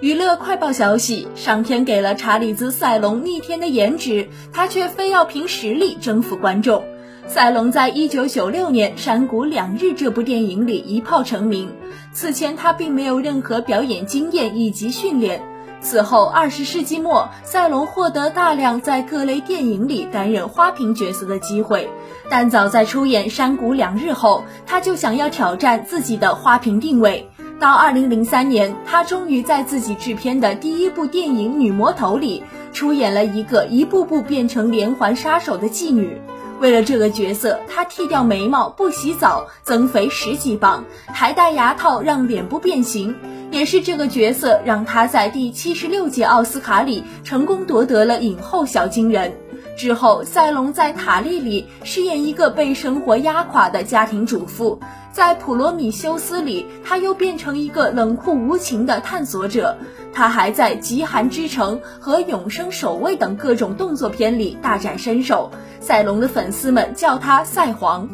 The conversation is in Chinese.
娱乐快报消息：上天给了查理兹·塞隆逆天的颜值，他却非要凭实力征服观众。塞隆在一九九六年《山谷两日》这部电影里一炮成名，此前他并没有任何表演经验以及训练。此后，二十世纪末，塞隆获得大量在各类电影里担任花瓶角色的机会，但早在出演《山谷两日》后，他就想要挑战自己的花瓶定位。到二零零三年，他终于在自己制片的第一部电影《女魔头》里出演了一个一步步变成连环杀手的妓女。为了这个角色，他剃掉眉毛，不洗澡，增肥十几磅，还戴牙套让脸部变形。也是这个角色让他在第七十六届奥斯卡里成功夺得了影后小金人。之后，赛隆在《塔利》里饰演一个被生活压垮的家庭主妇，在《普罗米修斯》里，他又变成一个冷酷无情的探索者。他还在《极寒之城》和《永生守卫》等各种动作片里大展身手。赛隆的粉丝们叫他“赛皇”。